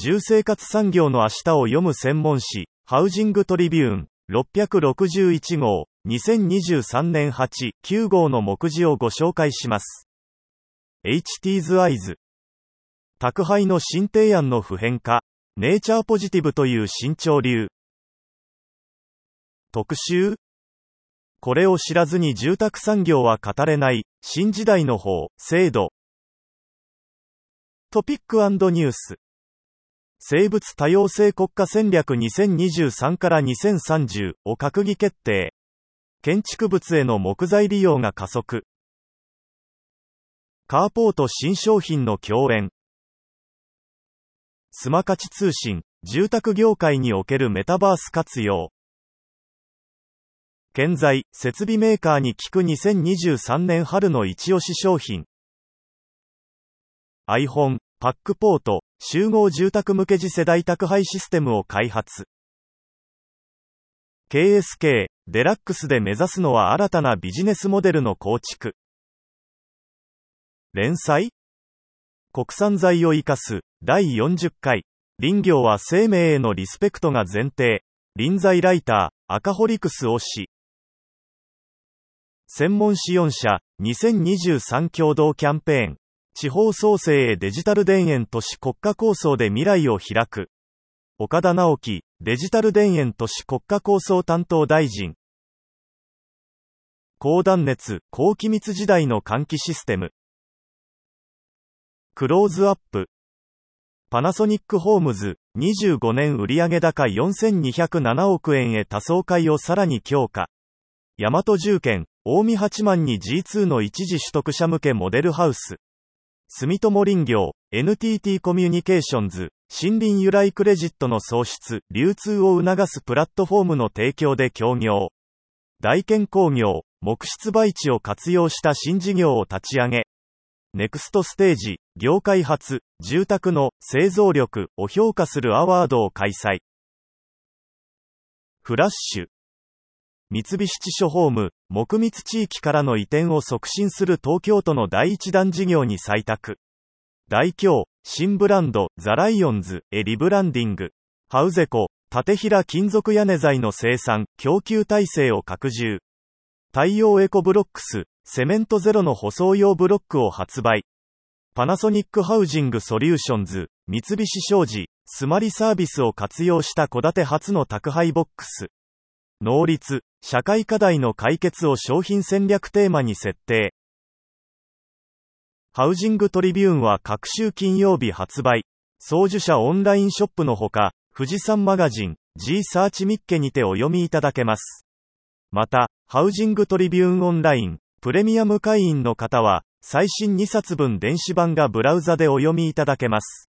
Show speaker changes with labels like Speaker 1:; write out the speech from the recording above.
Speaker 1: 住生活産業の明日を読む専門誌、ハウジングトリビューン、661号、2023年8、9号の目次をご紹介します。HT's Eyes 宅配の新提案の普遍化、ネイチャーポジティブという新潮流。特集これを知らずに住宅産業は語れない、新時代の方、制度。トピックニュース。生物多様性国家戦略2023から2030を閣議決定。建築物への木材利用が加速。カーポート新商品の共演。スマ価値通信、住宅業界におけるメタバース活用。建材、設備メーカーに聞く2023年春の一押し商品。iPhone、パックポート、集合住宅向け次世代宅配システムを開発。KSK、デラックスで目指すのは新たなビジネスモデルの構築。連載？国産材を生かす、第40回。林業は生命へのリスペクトが前提。臨材ライター、赤ホリクス推し。専門誌4社、2023共同キャンペーン。地方創生へデジタル田園都市国家構想で未来を開く。岡田直樹、デジタル田園都市国家構想担当大臣。高断熱、高気密時代の換気システム。クローズアップ。パナソニックホームズ、25年売上高4207億円へ多層会をさらに強化。大和重建、大見八幡に G2 の一時取得者向けモデルハウス。住友林業、NTT コミュニケーションズ、森林由来クレジットの創出、流通を促すプラットフォームの提供で協業。大建工業、木質培地を活用した新事業を立ち上げ。ネクストステージ、業界初、住宅の製造力を評価するアワードを開催。フラッシュ。三菱地所ホーム、木密地域からの移転を促進する東京都の第一弾事業に採択。大京、新ブランド、ザライオンズ、へリブランディング。ハウゼコ、立平金属屋根材の生産、供給体制を拡充。太陽エコブロックス、セメントゼロの舗装用ブロックを発売。パナソニックハウジングソリューションズ、三菱商事、スマリサービスを活用した戸建て初の宅配ボックス。能率、社会課題の解決を商品戦略テーマに設定。ハウジングトリビューンは各週金曜日発売。送受者オンラインショップのほか、富士山マガジン、G サーチミッケにてお読みいただけます。また、ハウジングトリビューンオンライン、プレミアム会員の方は、最新2冊分電子版がブラウザでお読みいただけます。